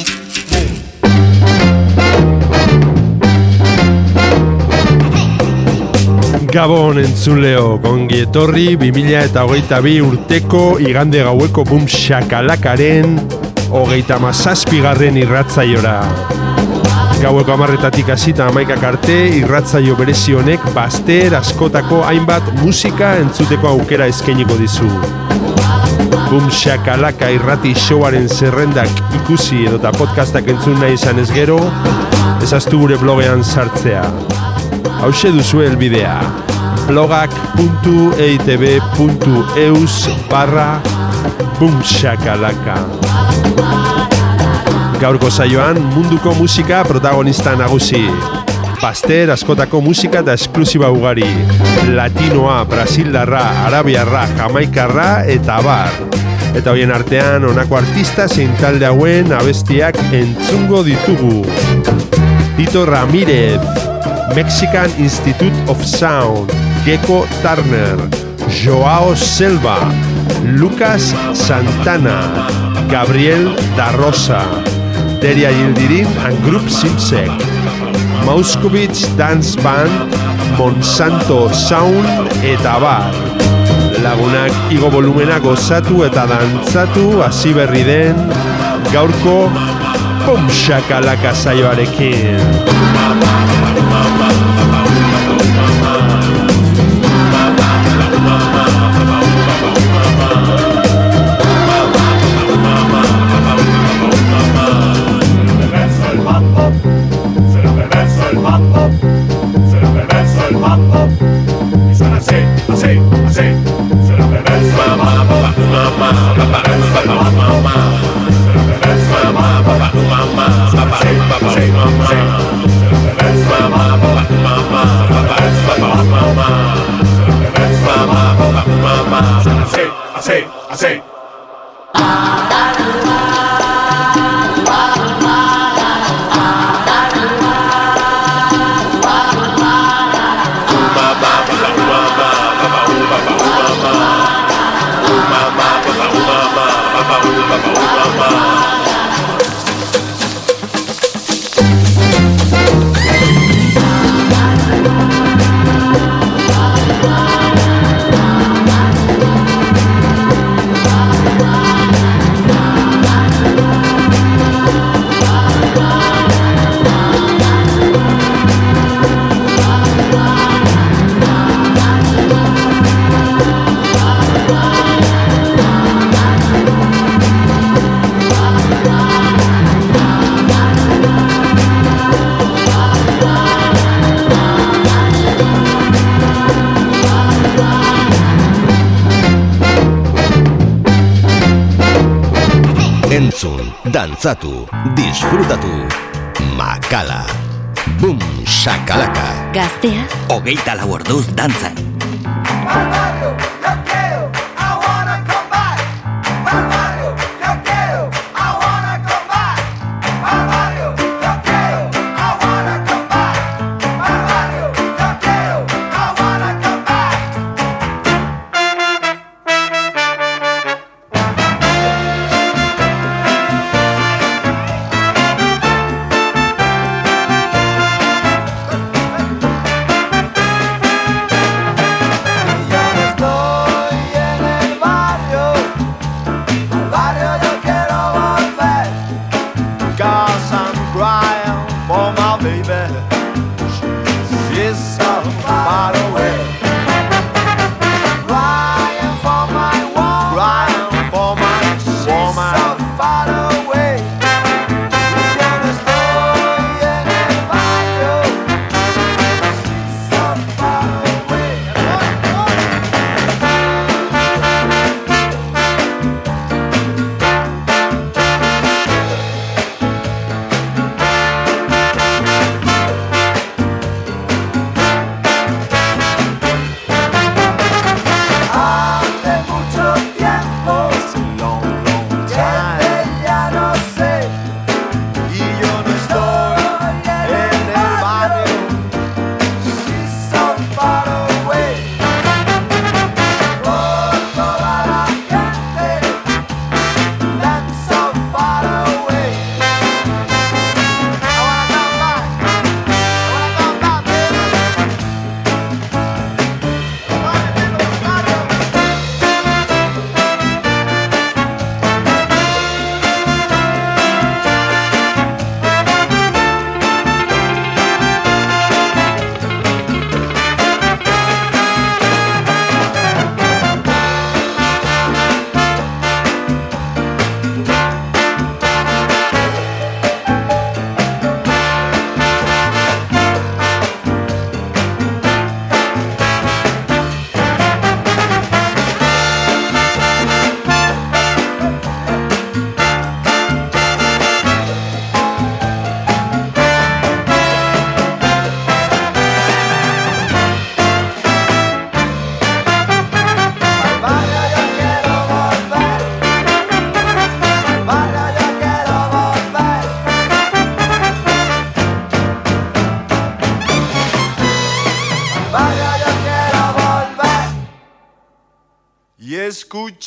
Gabon entzuleo, gongi etorri 2000 eta hogeita bi urteko igande gaueko bum shakalakaren hogeita mazazpigarren irratzaiora. Gaueko amarretatik hasita amaikak arte irratzaio berezi honek baster askotako hainbat musika entzuteko aukera eskainiko dizu. Bum shakalaka irrati showaren zerrendak ikusi edota podcastak entzun nahi izan ez gero, ezaztu gure blogean sartzea. Hauxe duzu helbidea blogak.eitb.eus barra bumshakalaka Gaurko saioan munduko musika protagonista nagusi. Paster askotako musika eta esklusiba ugari. Latinoa, Brasildarra, Arabiarra, Jamaikarra eta bar Eta hoien artean honako artista zein talde hauen abestiak entzungo ditugu. Tito Ramírez, Mexican Institute of Sound, Gecko Turner, Joao Selva, Lucas Santana, Gabriel da Rosa, Deria Yildirim and Group Simsek, Mauskowitz Dance Band, Monsanto Sound eta bar. Lagunak igo volumena gozatu eta dantzatu hasi berri den gaurko Pum shakalaka dantzatu, disfrutatu. Makala. Bum, shakalaka. Gaztea. Hogeita lau orduz dantzan.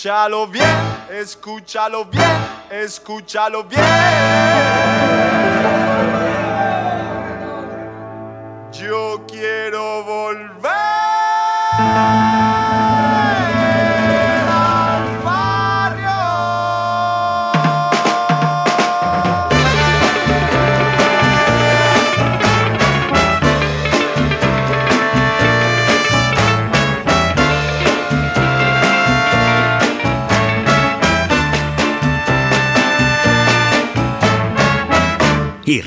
Escúchalo bien, escúchalo bien, escúchalo bien.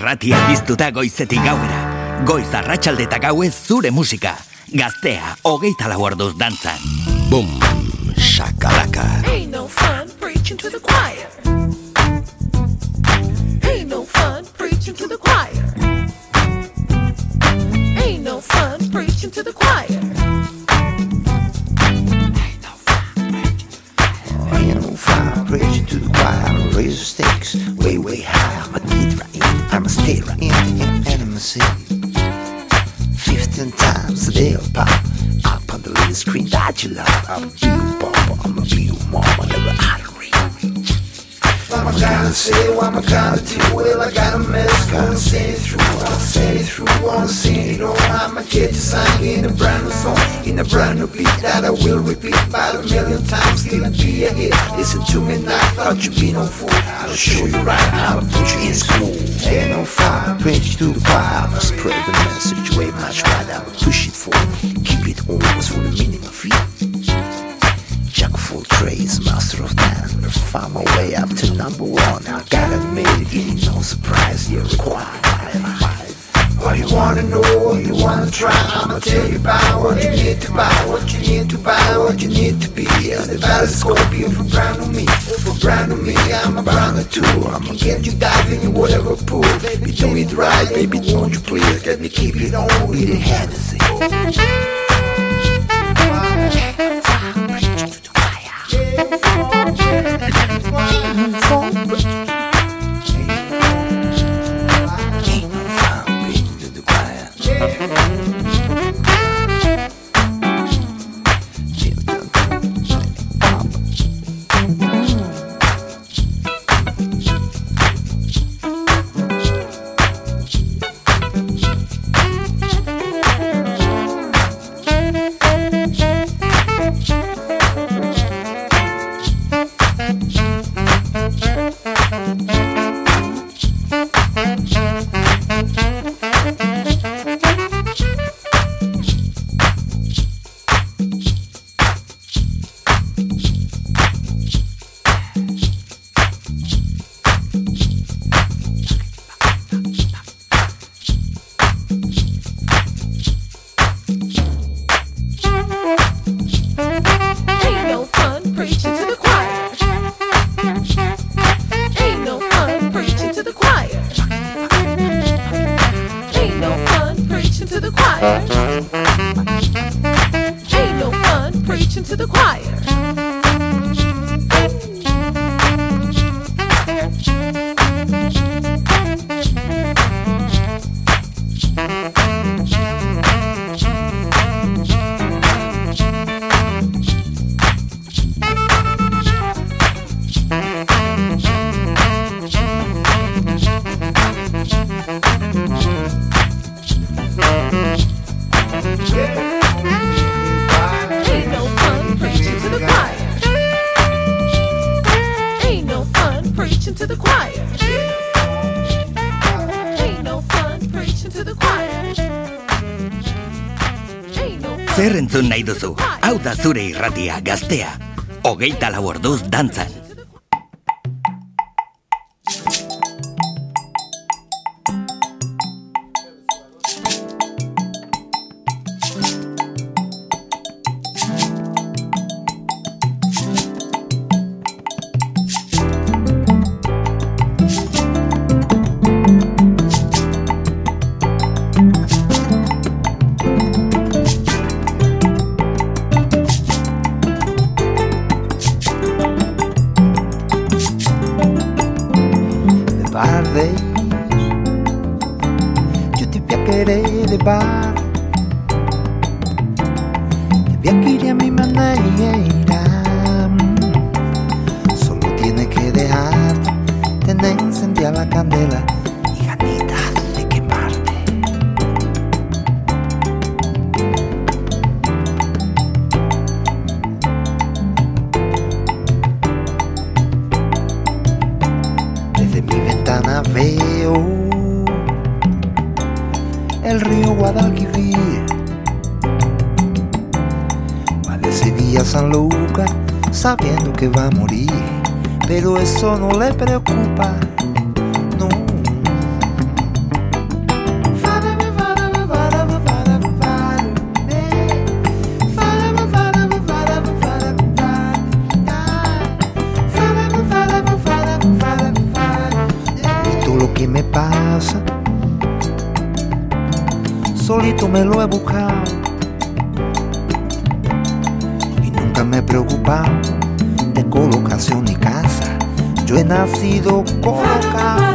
Irratia piztuta goizetik gauera. Goiz arratsalde eta gauez zure musika. Gaztea, hogeita lau orduz dantzan. Boom, shakalaka. Ain't no fun preaching to the choir. Ain't no fun preaching to the choir. Ain't no fun preaching to the choir. Ain't no fire preaching to the choir. Raise the stakes way, way high. A. Fifteen times a day pop. Up on the little screen that you love. I'm a real papa. I'm a real mama. Never reach. What am I gonna say? What am I gonna do? Well, I got a mess. Gonna say it through. Wanna say it through. Wanna sing it on. I'ma get you sang in a brand new song. In a brand new beat that I will repeat about a million times. Still be a hit. Listen to me now. Thought you be no fool. I'll show you right. I'ma put you in school. Ain't no fire. Preach to the choir. I'ma spread the message way much wider. I'ma push it forward. Keep it always for the meaning of it. Jack of all trades, master of none. Found my way up to number one. I gotta admit it ain't no surprise. You're required. What you wanna know, what you wanna try, I'ma tell you about what you need to buy, what you need to buy, what you need to be. As the battle scorpion for brand new me, for brand new me, I'm a brand new too. I'ma get you diving in whatever pool. Baby, do it right, baby, won't you please let me keep it on with the Hennessy. I'm so. Zer entzun nahi duzu? Hau da zure irratia, gaztea. Hogeita lau orduz dantzan. Colocación ni casa. Yo he nacido colocado.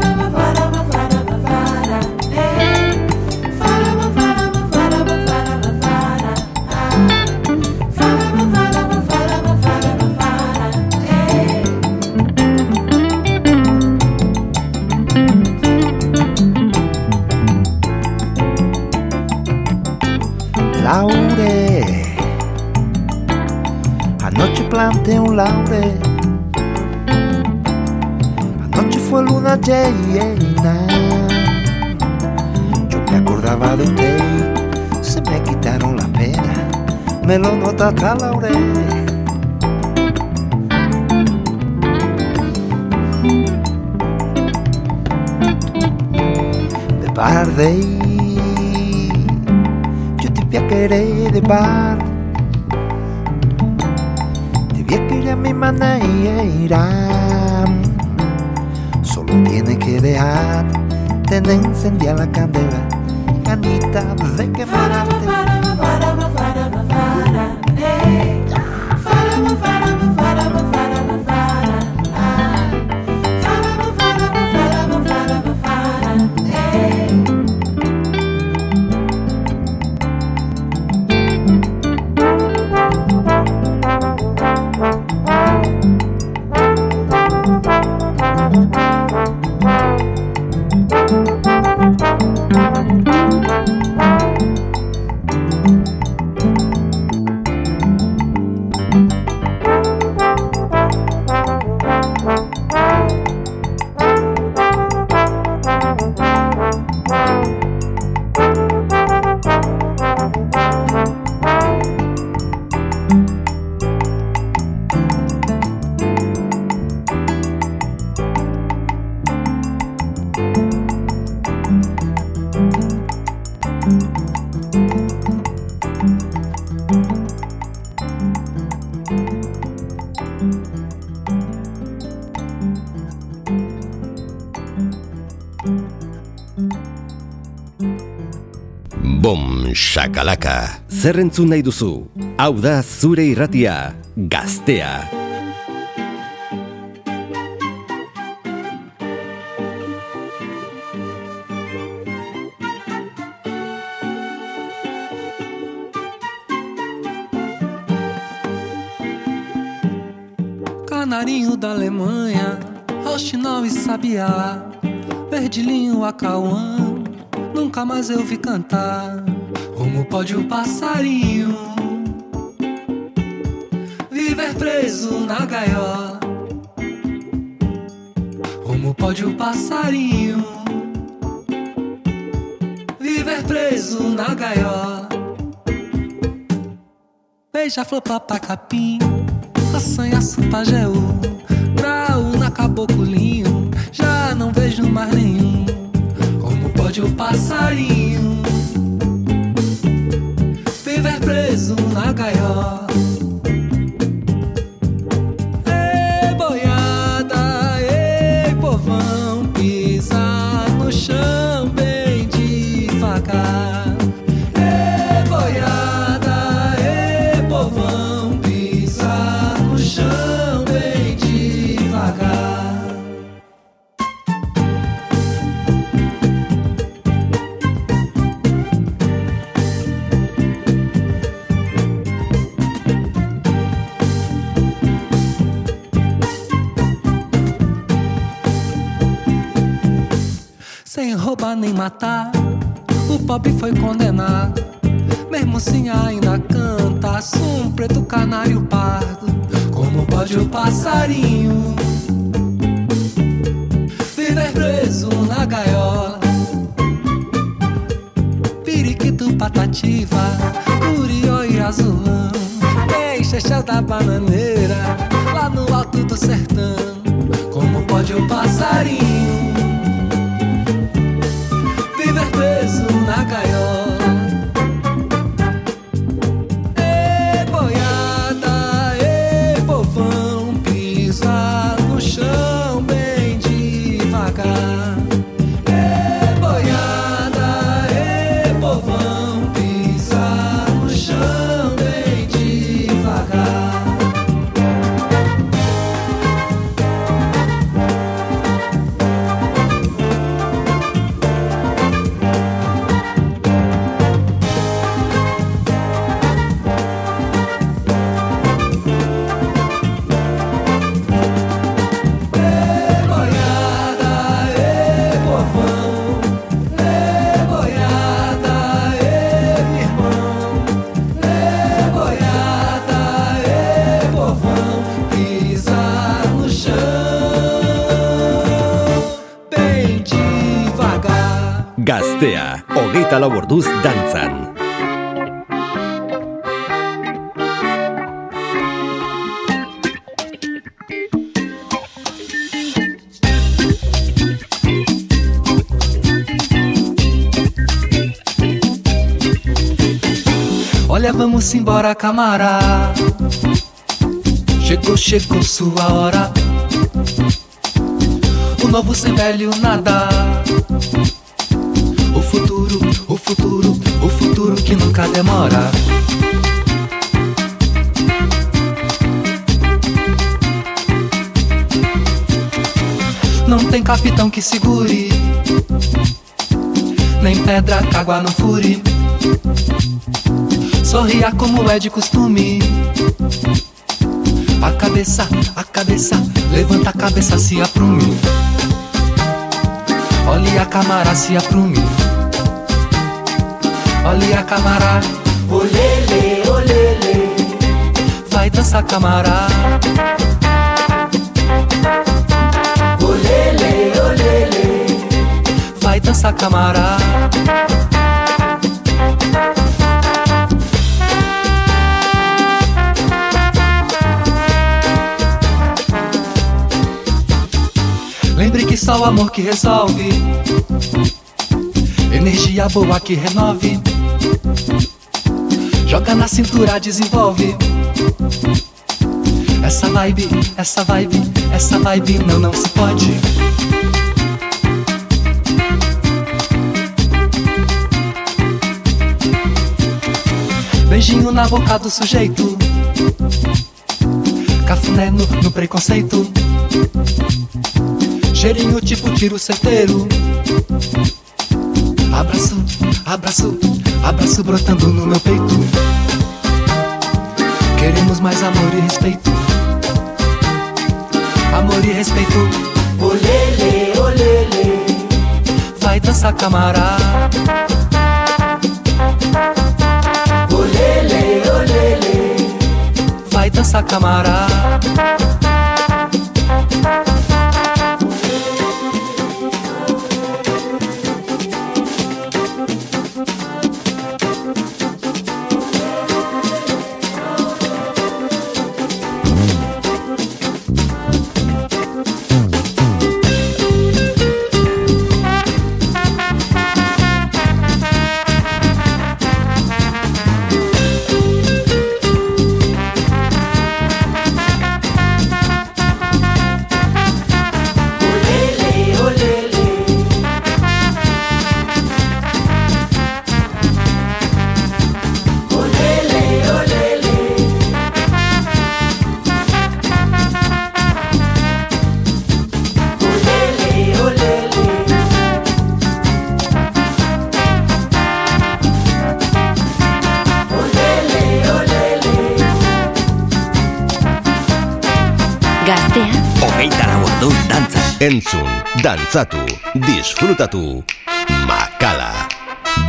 Un laure. Anoche fue luna llena. Yo me acordaba de usted, se me quitaron las penas. Me lo nota hasta Laure. De yo te voy querer de bar. Solo tiene que dejar tener encendida la candela. Ganita de quemarte. Shakalaka. Zer entzun nahi duzu? Hau da zure irratia, gaztea. Canarinho da Alemanha, Rochinol e Sabiá, Verdilinho, Acauã, nunca mais eu vi cantar. Como pode um passarinho viver preso na gaiola? Como pode um passarinho viver preso na gaiola? Beija-flor, papacapim, assanhaço, pajeú, grau na caboclinho, já não vejo mais nenhum. Como pode o passarinho roubar nem matar. O pobre foi condenado. Mesmo assim ainda canta Som preto canário pardo Como pode o passarinho Viver preso na gaiola Periquito patativa Curió e azulão Deixa da bananeira Lá no alto do sertão Como pode o passarinho Gaztea, hogeita lau orduz dantzan. Olha, vamos embora, camarada. Chegou, chegou sua hora. O novo sem velho nada futuro, o futuro, o futuro que nunca demora. Não tem capitão que segure, nem pedra água não fure. Sorria como é de costume. A cabeça, a cabeça, levanta a cabeça, se aprume. Olhe a camara, se aprume. Olha a camará, olele, olele, vai dançar camará. Olele, olele, vai dançar camará. Lembre que só o amor que resolve Energia boa que renove. Joga na cintura, desenvolve. Essa vibe, essa vibe, essa vibe não, não se pode. Beijinho na boca do sujeito. Cafuné no, no preconceito. Cheirinho tipo tiro certeiro. Abraço, abraço, abraço brotando no meu peito. Queremos mais amor e respeito. Amor e respeito. Olele, olele. Vai dançar camará. Olele, olele. Vai dançar camará. Entzun, dantzatu, disfrutatu. Makala.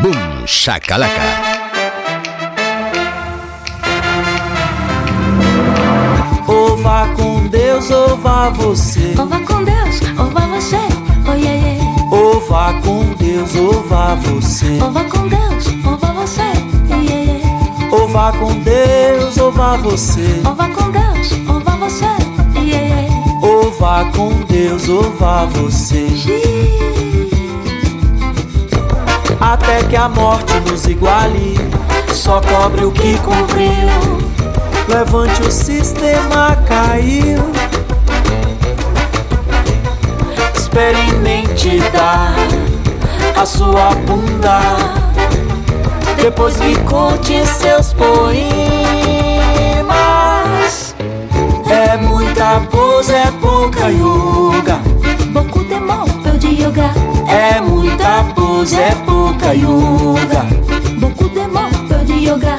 Boom, shakalaka. Ou vá com Deus, ou vá você. Ou vá com Deus, ou vá você. Oh, yeah, yeah. Ou vá com Deus, ou vá você. Ou vá com Deus, ou vá você. Yeah, yeah. Ou vá com Deus, ou vá você. Ou vá com Deus, vá com Deus, ou vá você. Até que a morte nos iguale, só cobre o que cumpriu. Levante o sistema caiu. Experimente dar a sua bunda. Depois me conte seus poemas. É muita pose, é pouca yoga. Beaucoup de peu de yoga. É muita pose, é pouca yoga. Beaucoup de peu de yoga.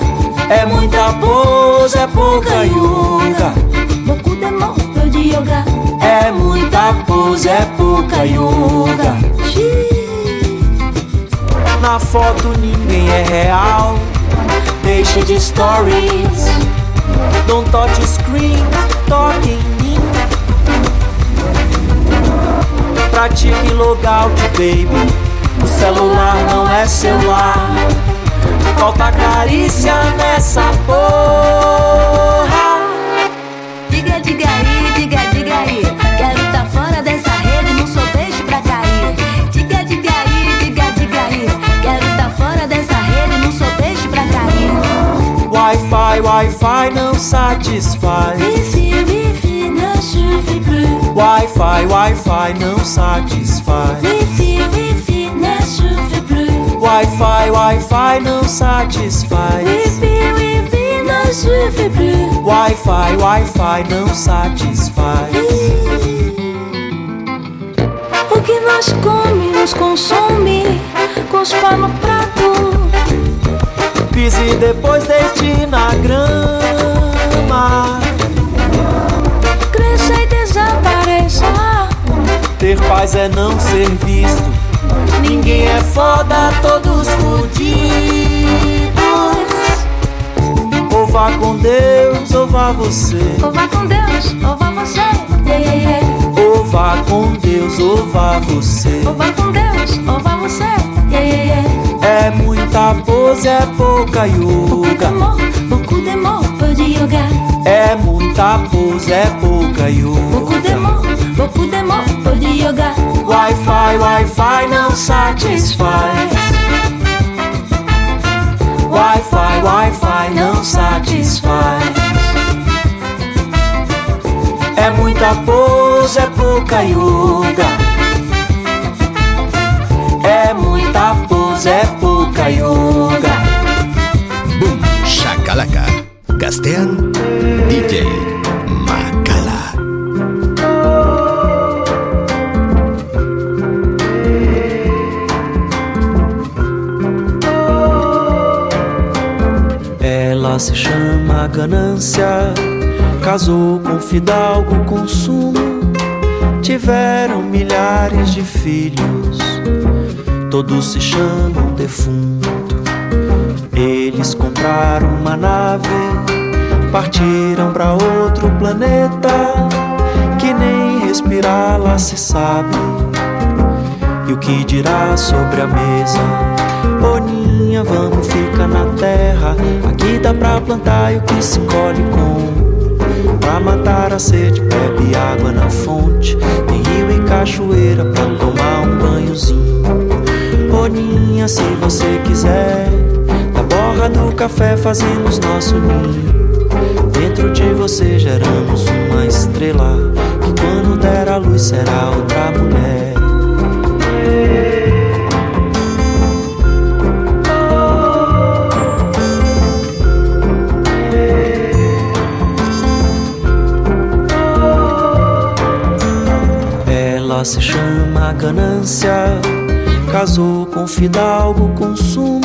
É muita pose, é pouca yoga. Beaucoup de peu de yoga. É muita pose, é pouca yoga. Na foto ninguém é real. Deixe de stories. Don't touch screen, toque Pratique logout, baby. O celular não é celular. Falta carícia nessa porra. Diga, diga aí, diga, diga aí. Quero tá fora dessa rede, não sou peixe pra cair. Diga, diga aí, diga, diga aí. Quero tá fora dessa rede, não sou peixe pra cair. Wi-Fi, Wi-Fi não satisfaz. Wifi, wifi ne Wi-Fi, Wi-Fi não satisfaz. Wifi, wifi ne suffit plus. Wi-Fi, Wi-Fi não satisfaz. Wifi, wifi ne suffit plus. Wi-Fi, Wi-Fi não satisfaz. O que nós come nos consome, cospa no prato. Pise depois deite na grama. Ter paz é não ser visto. Ninguém é foda, todos fudidos. Ou vá com Deus, ou vá você. Ou vá com Deus, ou vá você. Yeah, yeah, yeah. Ou vá com Deus, ou vá você. Ou vá com Deus, ou vá você. Yeah, yeah, yeah. É muita pose, é pouca yoga. mots, beaucoup de mots, peu de yoga. É muita pose, é pouca yoga. mots, beaucoup de mots, peu de yoga. Wi-Fi, Wi-Fi não satisfaz. Wi-Fi, Wi-Fi não satisfaz. É muita pose, é pouca yoga. É muita pose, é pouca yoga. Boom, shakalaka. Gaztean, DJ Ela se chama ganância, casou com fidalgo consumo, tiveram milhares de filhos, todos se chamam defunto. Eles compraram uma nave, partiram pra outro planeta, que nem respirar lá se sabe. E o que dirá sobre a mesa? Boninha, vamos ficar na terra. Aqui dá pra plantar e o que se colhe com. Pra matar a sede, bebe água na fonte. Tem rio e cachoeira pra tomar um banhozinho. Boninha, se você quiser, da borra do café fazemos nosso ninho. Dentro de você geramos uma estrela. Que quando der a luz será outra mulher. Se chama ganância, casou com fidalgo consumo,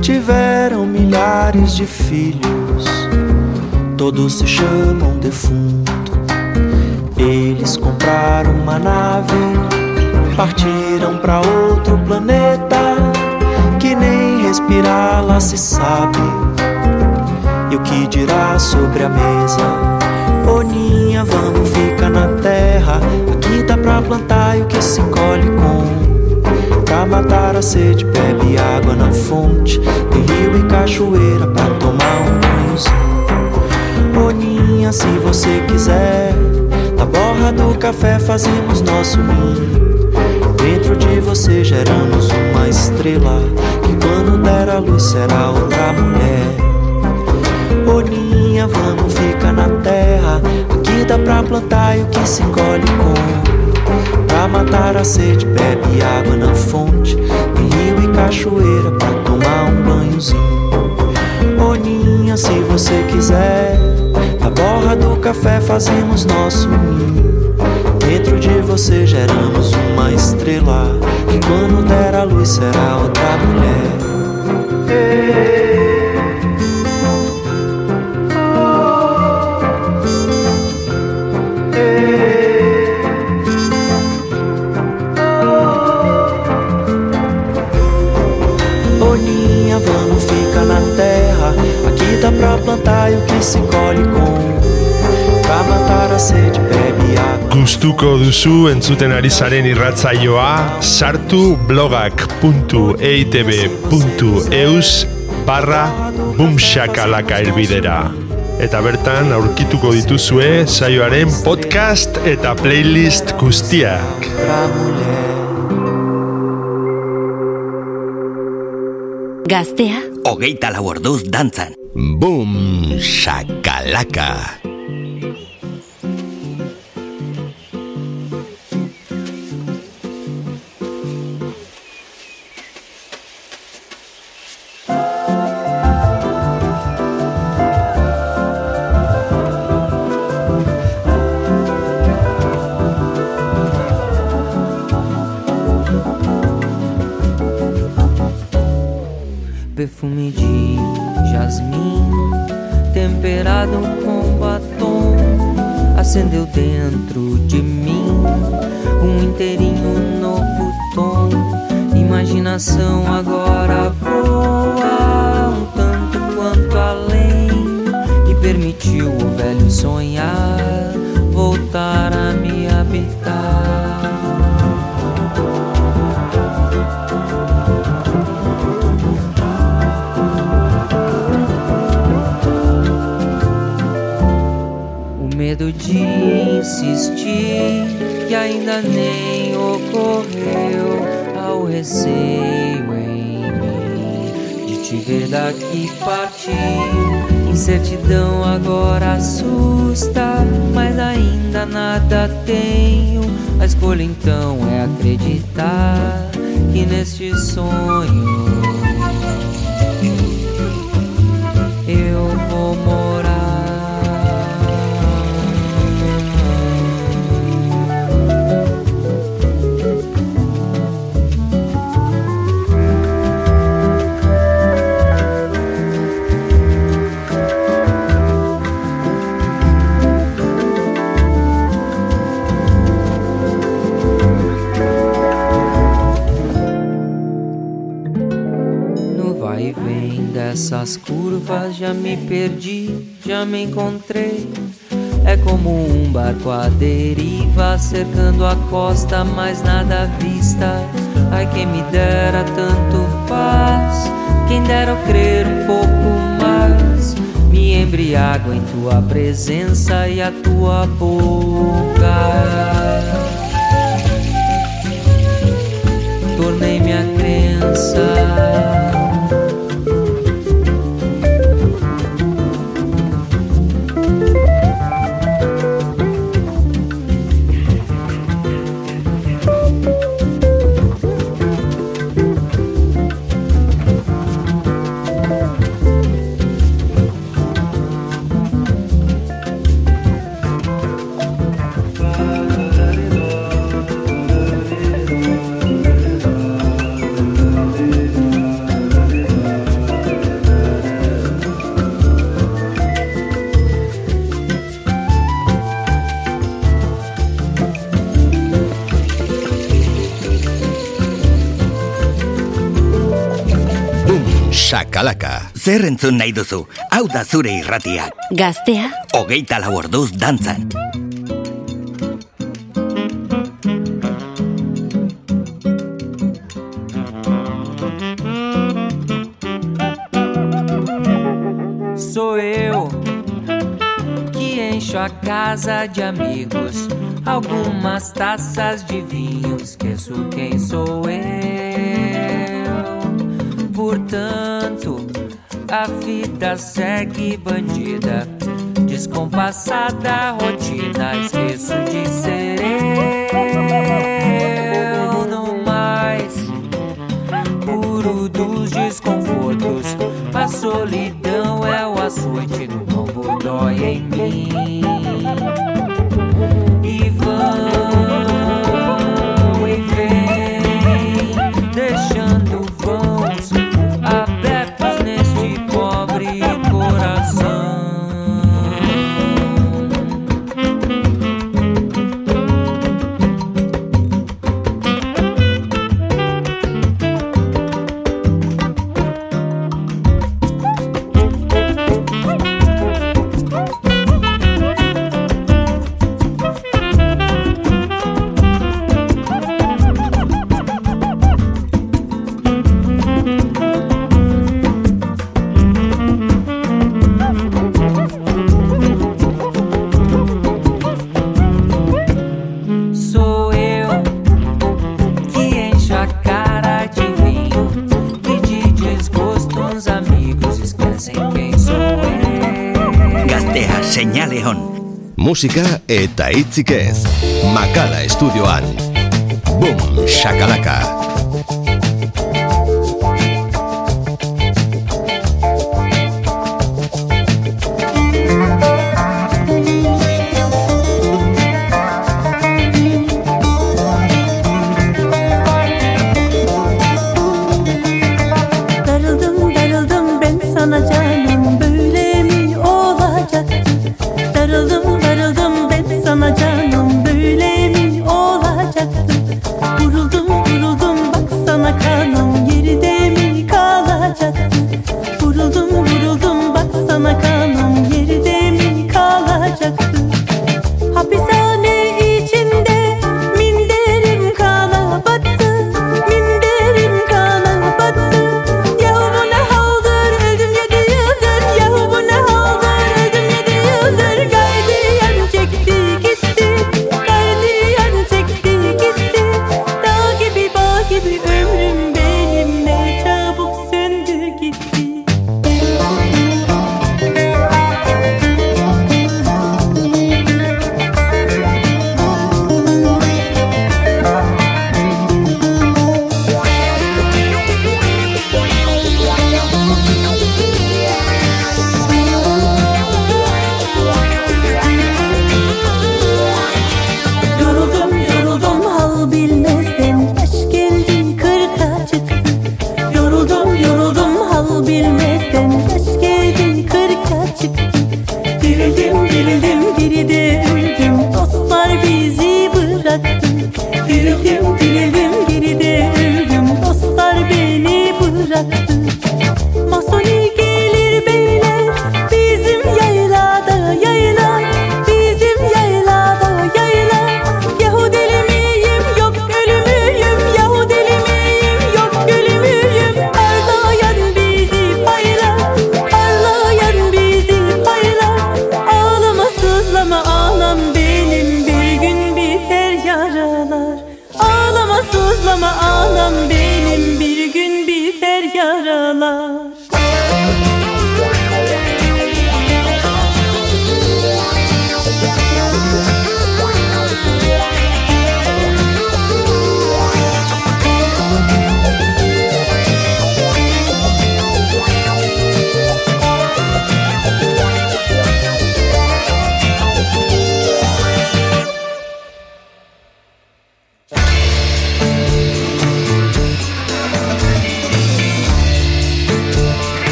tiveram milhares de filhos, todos se chamam defunto. Eles compraram uma nave, partiram para outro planeta que nem respirar lá se sabe. E o que dirá sobre a mesa? Boninha, vamos ficar na terra. Pra plantar e o que se colhe com. Pra matar a sede, bebe água na fonte. Tem rio e cachoeira pra tomar um banhozinho. Boninha, se você quiser. Da borra do café fazemos nosso ninho. Dentro de você geramos uma estrela. Que quando der a luz será outra mulher. Boninha, vamos ficar na terra. Aqui dá pra plantar e o que se colhe com. Pra matar a sede, bebe água na fonte. Tem rio e cachoeira pra tomar um banhozinho. Boninha, se você quiser. Da borra do café fazemos nosso ninho. Dentro de você geramos uma estrela. E quando der a luz será outra mulher. Pra plantar e o que se colhe com. Pra matar a sede, bebe água. Gustuko duzu entzuten ari zaren irratzaioa sartu blogak.eitb.eus barra bumshakalaka elbidera. Eta bertan aurkituko dituzue saioaren podcast eta playlist guztiak. Gaztea, Hogeita lau orduz dantzan. Boom shakalaka. Nem ocorreu ao receio em mim de te ver daqui partir. Incertidão agora assusta, mas ainda nada tenho. A escolha então é acreditar que neste sonho vem dessas curvas já me perdi, já me encontrei. É como um barco à deriva, cercando a costa, mas nada à vista. Ai, quem me dera tanto faz, quem dera eu crer um pouco mais. Me embriago em tua presença e a tua boca. Tornei minha crença. zer entzun nahi duzu, hau da zure irratiak. Gaztea? Hogeita laborduz dantzan. Sou eu que encho a casa de amigos, algumas taças de vinho vida segue bandida, descompassada rotina musika eta hitzik ez. Makala estudioan. Boom, shakalaka. Shakalaka.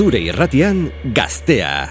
Zure irratian gaztea.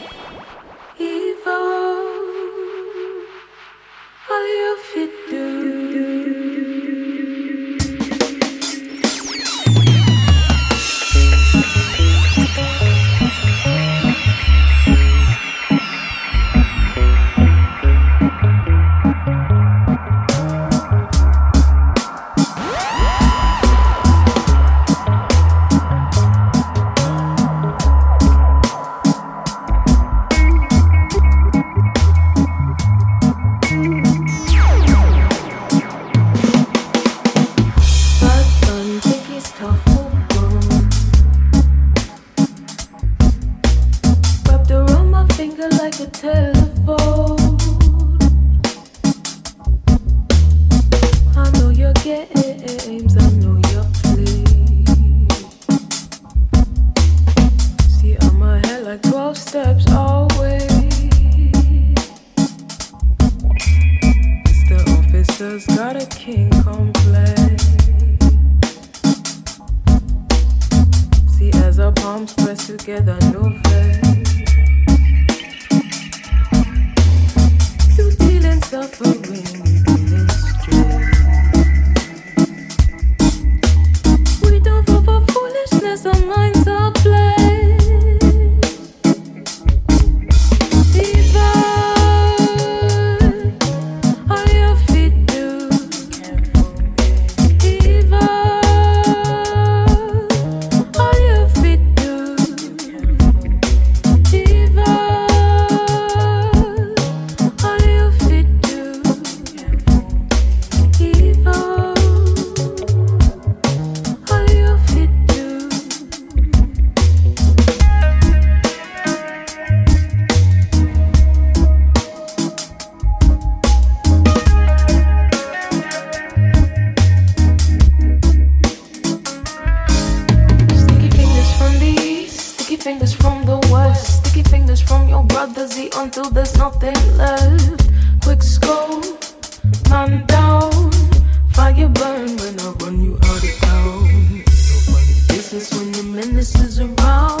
and this is wrong.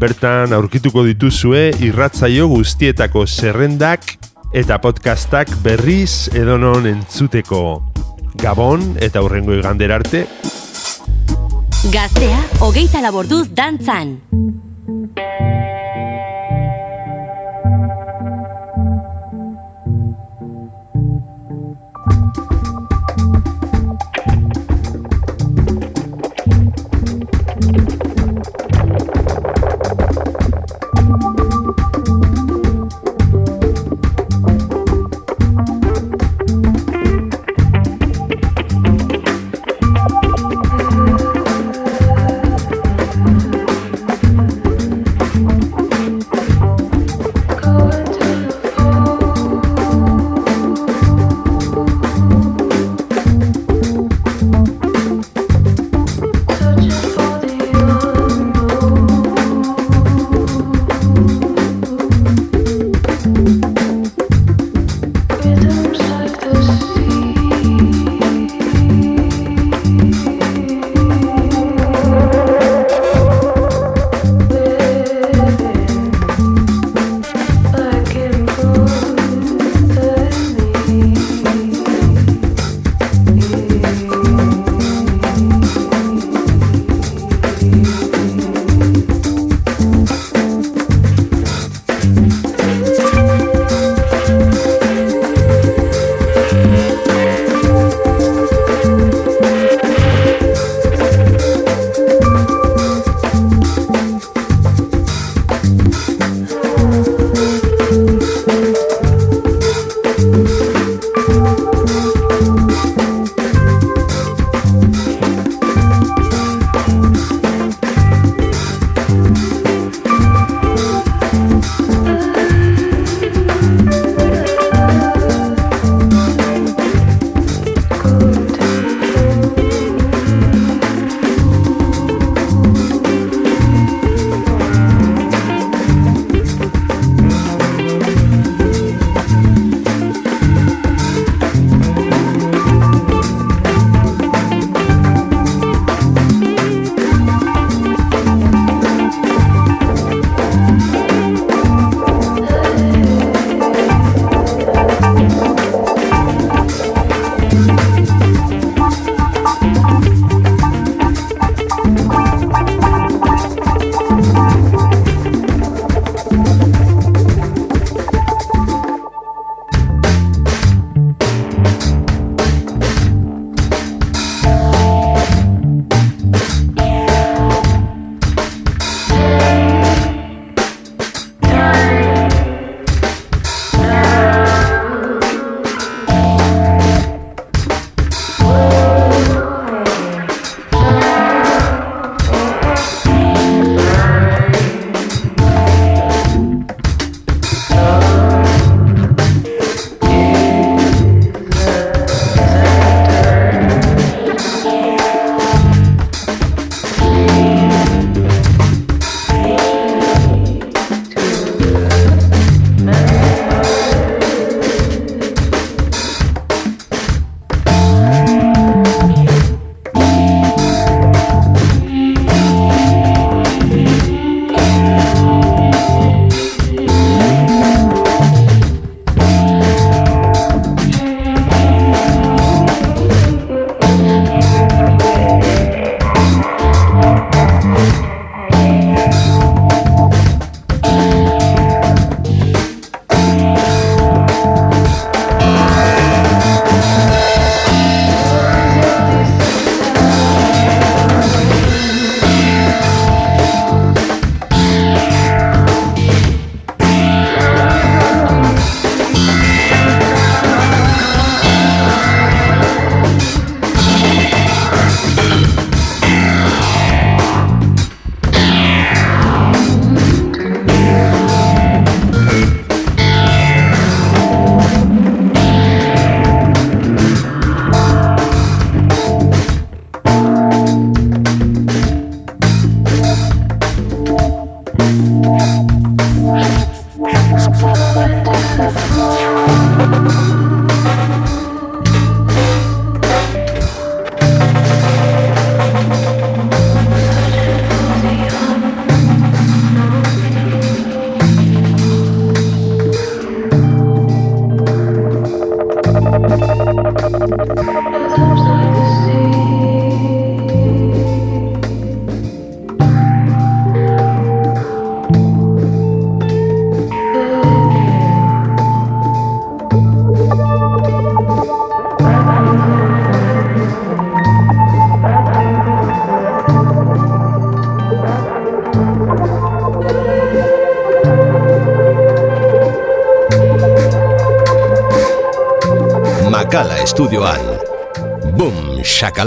Bertan aurkituko dituzue irratzaio guztietako zerrendak eta podcastak berriz edonon entzuteko. Gabon eta hurrengo igander arte. Gaztea, hogeita laborduz dantzan.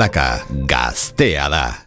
Galaka, gaztea da.